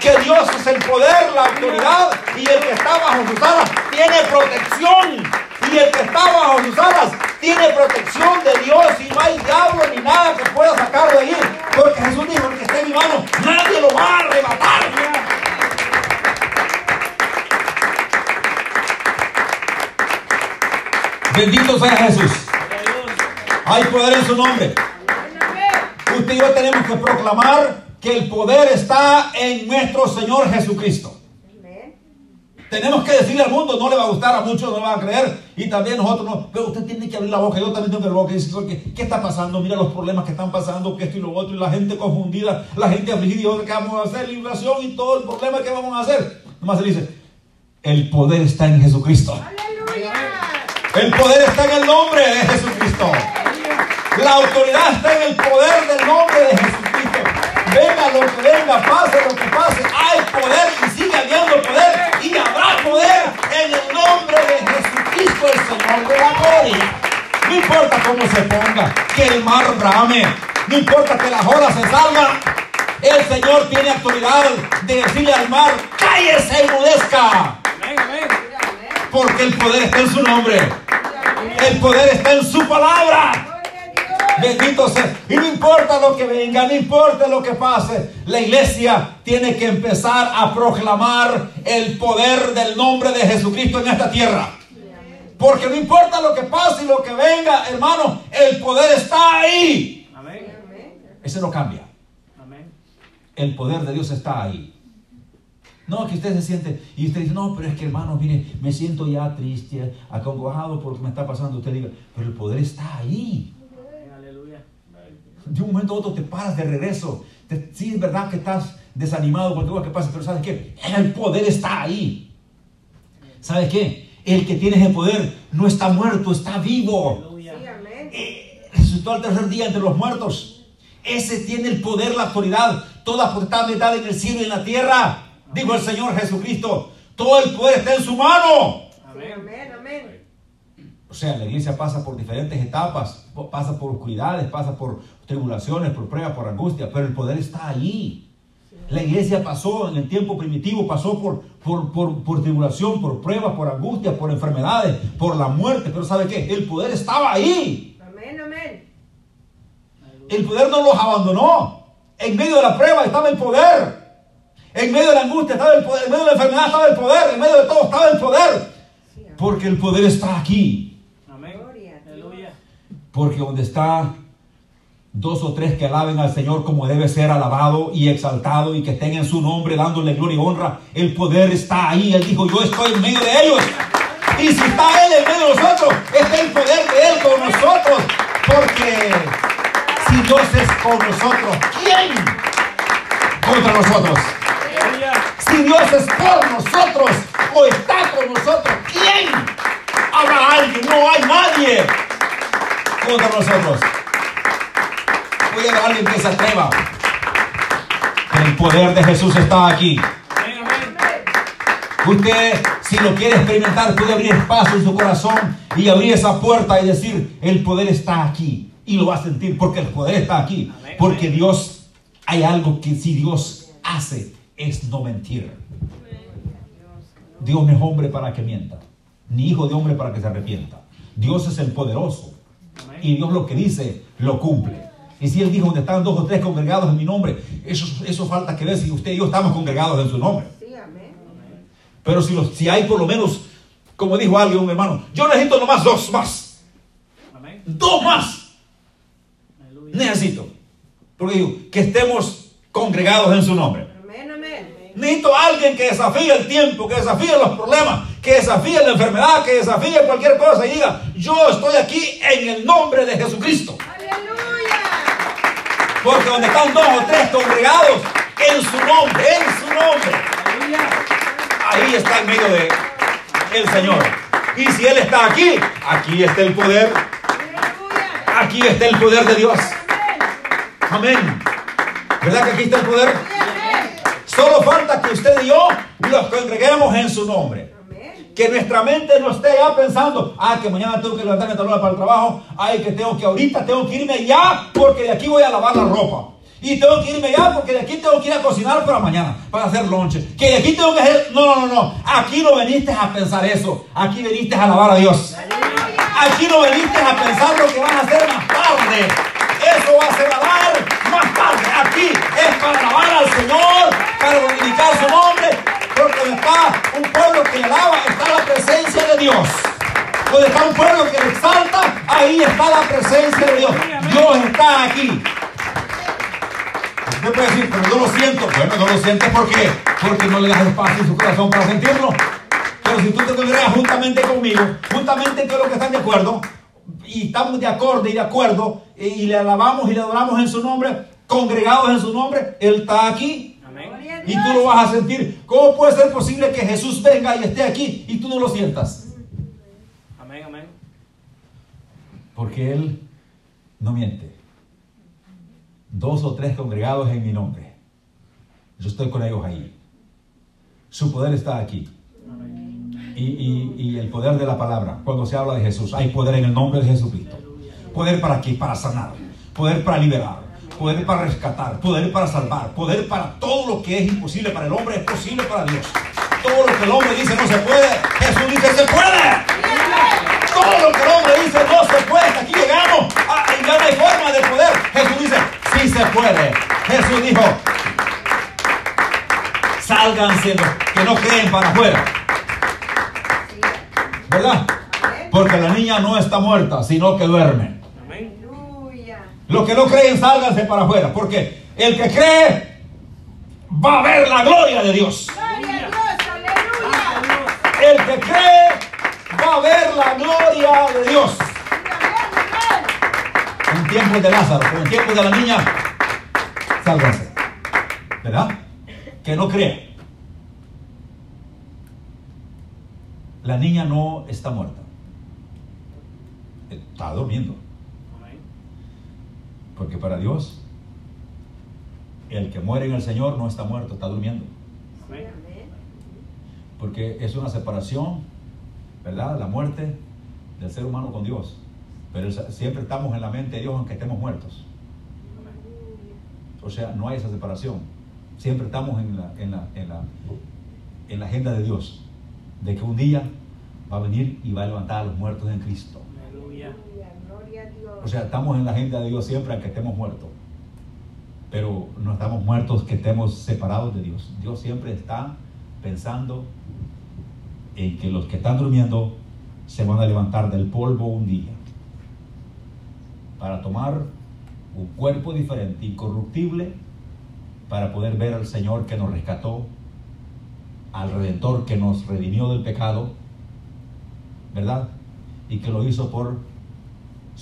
Que Dios es el poder, la autoridad y el que está bajo sus alas tiene protección. Y el que está bajo sus alas tiene protección de Dios y no hay diablo ni nada que pueda sacarlo de allí. Porque Jesús dijo, el que esté en mi mano, nadie lo va a arrebatar. Bendito sea Jesús. Hay poder en su nombre. Usted y yo tenemos que proclamar que el poder está en nuestro Señor Jesucristo. Tenemos que decirle al mundo, no le va a gustar, a muchos no le van a creer, y también nosotros no. Pero usted tiene que abrir la boca, yo también tengo que abrir la boca y decir, ¿qué, ¿qué está pasando? Mira los problemas que están pasando, que esto y lo otro, y la gente confundida, la gente afligida, y otra, ¿qué vamos a hacer? La inflación y todo el problema, ¿qué vamos a hacer? Nomás se dice, el poder está en Jesucristo. Aleluya. El poder está en el nombre de Jesucristo. La autoridad está en el poder del nombre de Jesucristo. Venga lo que venga, pase lo que pase, hay poder y sigue habiendo poder y habrá poder en el nombre de Jesucristo, el Señor de la gloria. No importa cómo se ponga, que el mar brame, no importa que las olas se salgan, el Señor tiene autoridad de decirle al mar, cállese y mudezca, porque el poder está en su nombre, el poder está en su palabra. Bendito sea. Y no importa lo que venga, no importa lo que pase. La iglesia tiene que empezar a proclamar el poder del nombre de Jesucristo en esta tierra. Porque no importa lo que pase y lo que venga, hermano, el poder está ahí. Amén. Amén. Ese no cambia. Amén. El poder de Dios está ahí. No, que usted se siente y usted dice, no, pero es que hermano, mire, me siento ya triste, acongojado por lo que me está pasando. Usted diga, pero el poder está ahí. De un momento a otro te paras de regreso. Te- sí, es verdad que estás desanimado por todo lo que pasa, pero ¿sabes qué? El poder está ahí. ¿Sabes qué? El que tiene ese poder no está muerto, está vivo. Sí, amén. Eh, resucitó al tercer día entre los muertos. Ese tiene el poder, la autoridad, toda potestad en el cielo y en la tierra. Dijo el Señor Jesucristo. Todo el poder está en su mano. Amén. Amén, amén. O sea, la iglesia pasa por diferentes etapas, pasa por oscuridades, pasa por tribulaciones, por pruebas, por angustia, pero el poder está allí. La iglesia pasó en el tiempo primitivo, pasó por, por, por, por tribulación, por pruebas, por angustia, por enfermedades, por la muerte, pero ¿sabe qué? El poder estaba ahí. Amén, amén. El poder no los abandonó. En medio de la prueba estaba el poder. En medio de la angustia estaba el poder. En medio de la enfermedad estaba el poder. En medio de todo estaba el poder. Porque el poder está aquí. Amén. Gloria a Dios. Aleluya. Porque donde está dos o tres que alaben al Señor como debe ser alabado y exaltado y que estén en su nombre dándole gloria y honra, el poder está ahí. Él dijo, yo estoy en medio de ellos. Y si está Él en medio de nosotros, está el poder de Él con nosotros. Porque si Dios es con nosotros, ¿quién contra nosotros? Si Dios es por nosotros o está con nosotros, ¿quién? Habrá alguien, no hay nadie contra nosotros. Voy a alguien que se atreva. El poder de Jesús está aquí. Usted, si lo quiere experimentar, puede abrir espacio en su corazón y abrir esa puerta y decir, el poder está aquí. Y lo va a sentir porque el poder está aquí. Porque. Dios, hay algo que si Dios hace, es no mentir. Dios no es hombre para que mienta, ni hijo de hombre para que se arrepienta. Dios es el poderoso. Y Dios lo que dice, lo cumple. Y si Él dijo, donde están dos o tres congregados en mi nombre, eso, eso falta que ver si usted y yo estamos congregados en su nombre. Sí, amén. Pero si, los, si hay por lo menos, como dijo alguien, un hermano, yo necesito nomás dos más. Amén. Dos más. Aleluya. Necesito. Porque digo, que estemos congregados en su nombre. Amén, amén. Necesito a alguien que desafíe el tiempo, que desafíe los problemas, que desafíe la enfermedad, que desafíe cualquier cosa y diga, yo estoy aquí en el nombre de Jesucristo. Aleluya. Porque donde están dos o tres congregados, en su nombre, en su nombre, Aleluya. ahí está en medio de el Señor. Y si Él está aquí, aquí está el poder, aquí está el poder de Dios. Amén. ¿Verdad que aquí está el poder? Solo falta que usted y yo los congreguemos en su nombre. Que nuestra mente no esté ya pensando, ah, que mañana tengo que levantarme tal hora para el trabajo, ay, que tengo que ahorita tengo que irme ya porque de aquí voy a lavar la ropa. Y tengo que irme ya porque de aquí tengo que ir a cocinar para mañana, para hacer lonche. Que de aquí tengo que hacer... No, no, no. Aquí no veniste a pensar eso. Aquí veniste a alabar a Dios. Aquí no veniste a pensar lo que van a hacer más tarde. Eso va a ser alabar más tarde. Aquí es para alabar al Señor, para glorificar su nombre. Porque está un pueblo que le alaba, está la presencia de Dios. Donde está un pueblo que le exalta, ahí está la presencia de Dios. Dios está aquí. Usted puede decir, pero yo lo siento. Bueno, no lo sientes porque, porque no le das espacio en su corazón para sentirlo. Pero si tú te congregas juntamente conmigo, juntamente con los que están de acuerdo, y estamos de acuerdo y de acuerdo, y le alabamos y le adoramos en su nombre, congregados en su nombre, Él está aquí. Y tú lo vas a sentir. ¿Cómo puede ser posible que Jesús venga y esté aquí y tú no lo sientas? Amén, amén. Porque Él no miente. Dos o tres congregados en mi nombre. Yo estoy con ellos ahí. Su poder está aquí. Y, y- y el poder de la palabra. Cuando se habla de Jesús, hay poder en el nombre de Jesucristo. Poder para qué? Para sanar. Poder para liberar. Poder para rescatar. Poder para salvar. Poder para todo lo que es imposible para el hombre es posible para Dios. Todo lo que el hombre dice no se puede, Jesús dice se puede. Todo lo que el hombre dice no se puede. Aquí llegamos. Ah, y ya forma de poder. Jesús dice sí se puede. Jesús dijo sálganse los que no creen para afuera. ¿Verdad? Porque la niña no está muerta, sino que duerme. Los que no creen, sálganse para afuera. Porque el que cree va a ver la gloria de Dios. Gloria a Dios. Aleluya. El que cree va a ver la gloria de Dios. En tiempos de Lázaro, en tiempos de la niña, sálganse. ¿Verdad? Que no cree. La niña no está muerta. Está durmiendo. Porque para Dios, el que muere en el Señor no está muerto, está durmiendo. Porque es una separación, ¿verdad? La muerte del ser humano con Dios. Pero siempre estamos en la mente de Dios aunque estemos muertos. O sea, no hay esa separación. Siempre estamos en la, en la, en la, en la agenda de Dios. De que un día va a venir y va a levantar a los muertos en Cristo. Aleluya. Aleluya. Gloria a Dios. O sea, estamos en la agenda de Dios siempre aunque estemos muertos. Pero no estamos muertos que estemos separados de Dios. Dios siempre está pensando en que los que están durmiendo se van a levantar del polvo un día para tomar un cuerpo diferente, incorruptible, para poder ver al Señor que nos rescató, al Redentor que nos redimió del pecado, ¿verdad? Y que lo hizo por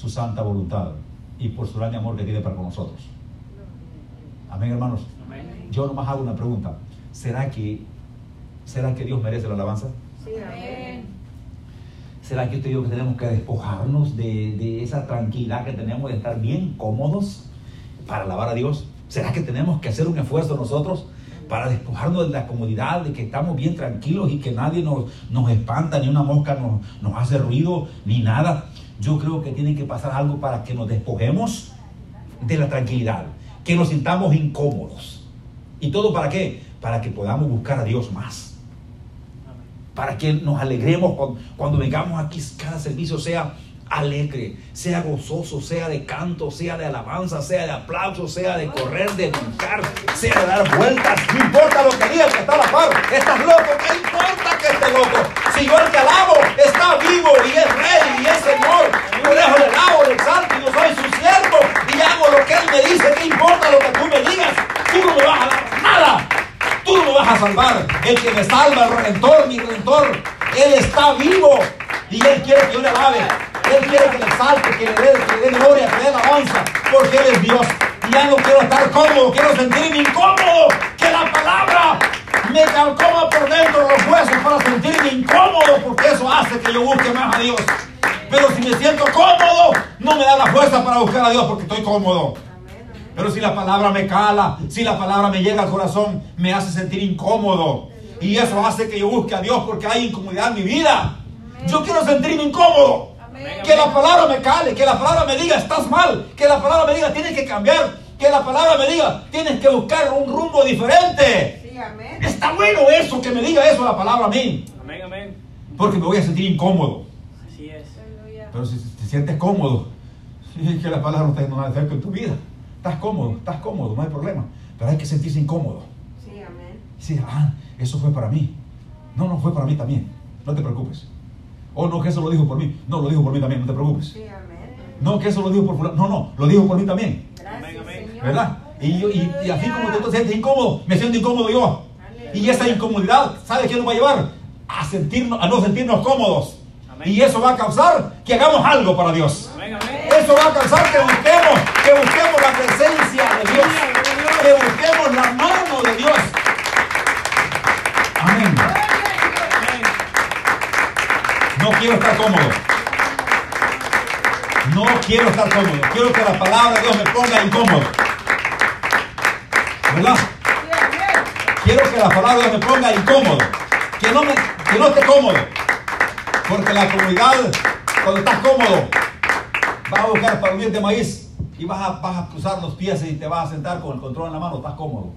su santa voluntad y por su gran amor que tiene para con nosotros. Amén, hermanos. Amén. Yo nomás hago una pregunta. ¿Será que, ¿será que Dios merece la alabanza? Sí, amén. ¿Será que usted y yo que tenemos que despojarnos de, de esa tranquilidad que tenemos de estar bien cómodos para alabar a Dios? ¿Será que tenemos que hacer un esfuerzo nosotros para despojarnos de la comodidad, de que estamos bien tranquilos y que nadie nos, nos espanta, ni una mosca nos, nos hace ruido, ni nada? Yo creo que tiene que pasar algo para que nos despojemos de la tranquilidad, que nos sintamos incómodos. ¿Y todo para qué? Para que podamos buscar a Dios más para que nos alegremos cuando, cuando vengamos aquí, cada servicio sea alegre, sea gozoso, sea de canto, sea de alabanza, sea de aplauso, sea de correr, de brincar, sea de dar vueltas, no importa lo que diga que está a la par, estás loco, ¿qué importa que esté loco? Si yo el que alabo está vivo y es rey y es señor, por eso le alabo, le exalto, y yo soy su siervo y hago lo que él me dice, ¿qué importa lo que tú me digas? Tú no me vas a dar nada. Tú no me vas a salvar. El que me salva, el redentor, mi redentor, Él está vivo. Y Él quiere que yo le alabe. Él quiere que le exalte, que le dé, que le dé gloria, que le dé alabanza. Porque Él es Dios. Y ya no quiero estar cómodo, quiero sentirme incómodo. Que la palabra me calcoma por dentro los huesos para sentirme incómodo. Porque eso hace que yo busque más a Dios. Pero si me siento cómodo, no me da la fuerza para buscar a Dios porque estoy cómodo. Pero si la palabra me cala, si la palabra me llega al corazón, me hace sentir incómodo. Y eso hace que yo busque a Dios porque hay incomodidad en mi vida. Yo quiero sentirme incómodo. Amén. Que la palabra me cale, que la palabra me diga estás mal, que la palabra me diga tienes que cambiar, que la palabra me diga tienes que buscar un rumbo diferente. Sí, amén. Está bueno eso, que me diga eso la palabra a mí, Amén, amén. porque me voy a sentir incómodo. Así es. Pero si te sientes cómodo, es que la palabra no está no hay efecto en tu vida. Estás cómodo, estás cómodo, no hay problema. Pero hay que sentirse incómodo. Sí, ah, eso fue para mí. No, no, fue para mí también. No te preocupes. Oh, no, que eso lo dijo por mí. No, lo dijo por mí también, no te preocupes. Sí, amén. No, que eso lo dijo por fulano. No, no, lo dijo por mí también. Gracias. ¿Verdad? Y, yo- y, y así como tú te sientes incómodo, me siento incómodo yo. Y esa incomodidad, ¿sabe qué nos va a llevar? a, sentirnos, a no sentirnos cómodos. Amén. Y eso va a causar que hagamos algo para Dios. Amén, amén. Eso va a causar que busquemos, que busquemos la presencia de Dios, que busquemos la mano de Dios. No quiero estar cómodo. No quiero estar cómodo. Quiero que la palabra de Dios me ponga incómodo. ¿Verdad? Quiero que la palabra de Dios me ponga incómodo. Que no, esté cómodo. Porque la comunidad, cuando estás cómodo, vas a buscar palmitas de maíz y vas a, vas a cruzar los pies y te vas a sentar con el control en la mano. Estás cómodo.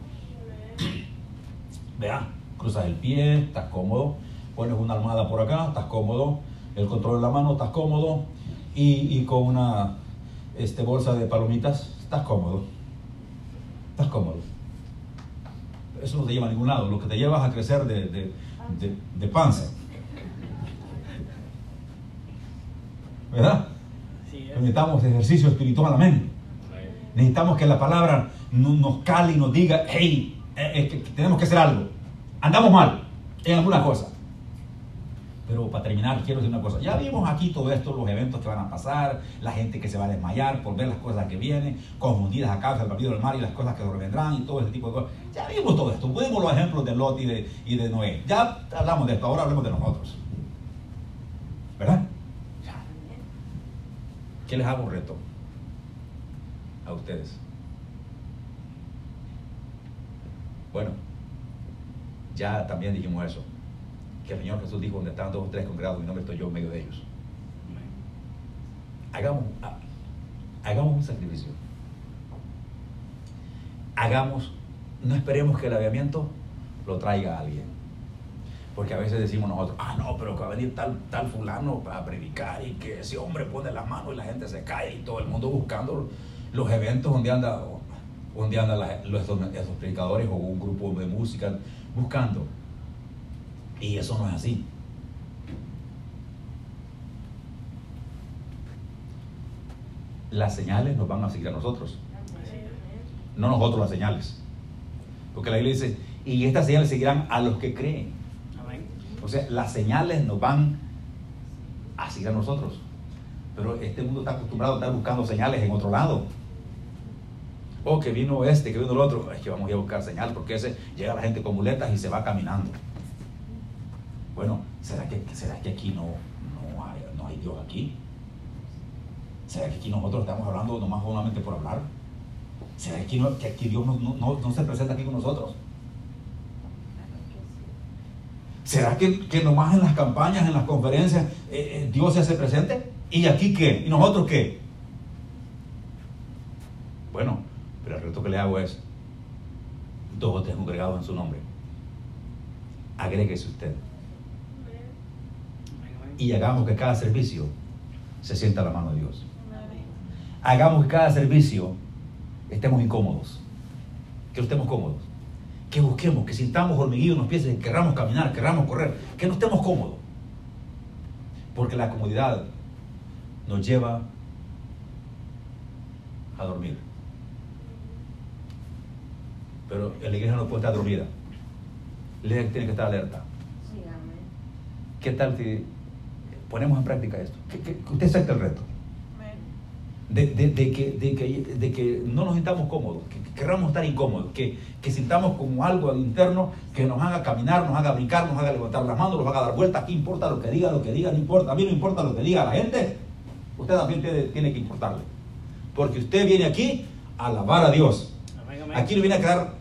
Vea, cruzas el pie, estás cómodo. Pones una almohada por acá, estás cómodo. El control en la mano, estás cómodo. Y, y con una este, bolsa de palomitas, estás cómodo. Estás cómodo. Eso no te lleva a ningún lado. Lo que te lleva es a crecer de, de- de- de panza. ¿Verdad? Es. Necesitamos ejercicio espiritual, amén. Necesitamos que la palabra no- nos cale y nos diga, hey, eh, que tenemos que hacer algo. Andamos mal en alguna cosa. Pero para terminar, quiero decir una cosa. Ya vimos aquí todo esto, los eventos que van a pasar, la gente que se va a desmayar por ver las cosas que vienen, confundidas a causa del partido del mar y las cosas que vendrán y todo ese tipo de cosas. Ya vimos todo esto. Vimos los ejemplos de Lot y de, y Noé. Ya hablamos de esto, ahora hablemos de nosotros. ¿Verdad? ¿Qué les hago un reto? A ustedes. Bueno, ya también dijimos eso. Que el Señor Jesús dijo, donde están dos o tres congregados, mi nombre estoy yo en medio de ellos. Hagamos, ha- hagamos un sacrificio. Hagamos, no esperemos que el aviamiento lo traiga alguien. Porque a veces decimos nosotros, ah, no, pero que va a venir tal, tal fulano para predicar y que ese hombre pone la mano y la gente se cae y todo el mundo buscando los eventos donde anda, donde andan los, esos, esos predicadores o un grupo de música buscando. Y eso no es así. Las señales nos van a seguir a nosotros, no nosotros las señales. Porque la Biblia dice, y estas señales seguirán a los que creen. O sea, las señales nos van a seguir a nosotros. Pero este mundo está acostumbrado a estar buscando señales en otro lado. O que vino este, que vino el otro. Es que vamos a ir a buscar señal porque ese llega la gente con muletas y se va caminando. Bueno, ¿será que, será que aquí no, no, hay, Dios aquí? ¿Será que aquí nosotros estamos hablando nomás solamente por hablar? ¿Será que aquí, que aquí Dios no- no- no se presenta aquí con nosotros? ¿Será que, que nomás en las campañas, en las conferencias, eh, eh, Dios se hace presente? ¿Y aquí qué? ¿Y nosotros qué? Bueno, pero el que le hago es, dos o tres congregados en su nombre. Agréguese usted. Y hagamos que cada servicio se sienta la mano de Dios. Hagamos que cada servicio estemos incómodos. Que no estemos cómodos. Que busquemos, que sintamos hormiguillo en los pies, que querramos caminar, querramos correr. Que no estemos cómodos. Porque la comodidad nos lleva a dormir. Pero la iglesia no puede estar dormida. La iglesia tiene que estar alerta. Sí, amén. ¿Qué tal si ponemos en práctica esto? Que usted acepte el reto. De, de- de que, de, que, de que no nos sintamos cómodos, que, que queramos estar incómodos, que, que sintamos como algo interno que nos haga caminar, nos haga brincar, nos haga levantar las manos, nos haga dar vueltas. ¿Qué importa lo que diga, lo que diga? No importa. A mí no importa lo que diga la gente. Usted también tiene, tiene que importarle. Porque usted viene aquí a alabar a Dios. Aquí no viene a quedar,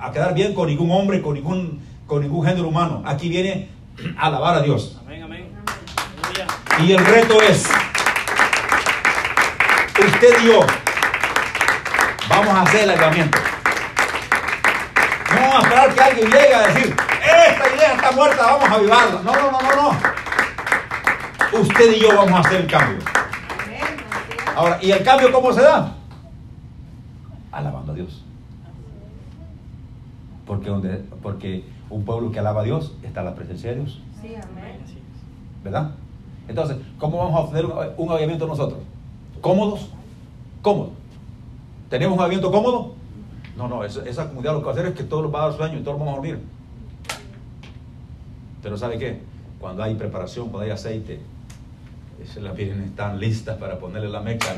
a quedar bien con ningún hombre, con ningún, con ningún género humano. Aquí viene a alabar a Dios. Amén, amén. Y el reto es, usted y yo vamos a hacer el ayudamiento. No vamos a esperar que alguien llegue a decir, esta idea está muerta, vamos a avivarla. No, no, no, no, no. Usted y yo vamos a hacer el cambio. Ahora, ¿y el cambio cómo se da? Alabando a Dios. Porque, donde, porque un pueblo que alaba a Dios está en la presencia de Dios. Sí, amén. ¿Verdad? Entonces, ¿cómo vamos a obtener un, avivamiento nosotros? ¿Cómodos? ¿Cómodos? ¿Tenemos un avivamiento cómodo? No, no, esa, esa comunidad lo que va a hacer es que todos los va a dar sueño y todos vamos a dormir. Pero ¿sabe qué? cuando hay preparación, cuando hay aceite, esas las vírgenes están listas para ponerle la meca.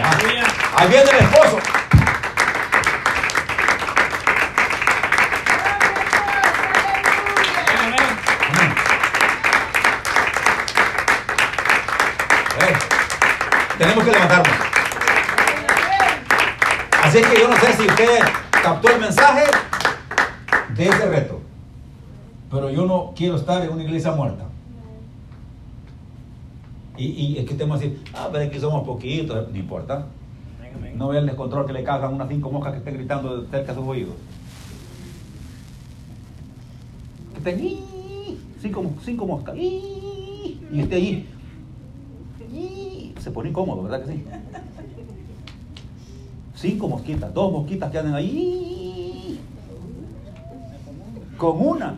Ah. Ahí viene el esposo. Tenemos que levantarnos. Así que yo no sé si usted captó el mensaje de ese reto. Pero yo no quiero estar en una iglesia muerta. Y, es que estemos así, ah, pero que somos poquitos, no importa. No vea el descontrol que le causan unas cinco moscas que estén gritando cerca de sus oídos. Que estén, cinco, cinco moscas, y esté allí. Se pone incómodo, ¿verdad que sí? Cinco mosquitas, dos mosquitas que andan ahí. Con una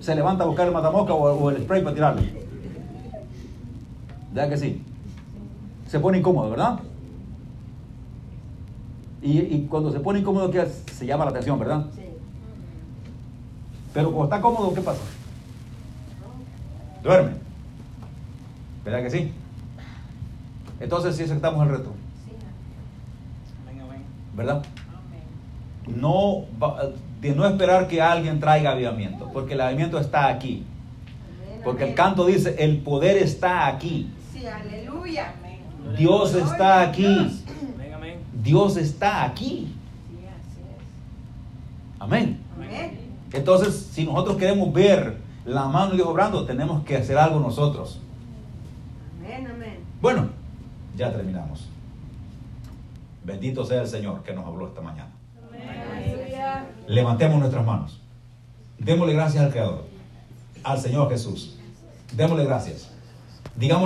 se levanta a buscar el matamosca o, o el spray para tirarle. ¿Verdad que sí? Se pone incómodo, ¿verdad? Y, y cuando se pone incómodo, ¿qué hace? se llama la atención, ¿verdad? Pero cuando está cómodo, ¿qué pasa? Duerme. ¿Verdad que sí? Entonces sí aceptamos el reto, Amén, amén. ¿verdad? No, de no esperar que alguien traiga avivamiento, porque el avivamiento está aquí. Porque el canto dice, el poder está aquí. Sí, aleluya. Dios está aquí. Dios está aquí. Sí, así es. Amén. Amén. Entonces, si nosotros queremos ver la mano de Dios obrando, tenemos que hacer algo nosotros. Amén, amén. Bueno, ya terminamos. Bendito sea el Señor que nos habló esta mañana. Levantemos nuestras manos. Démosle gracias al Creador, al Señor Jesús. Démosle gracias. Digamos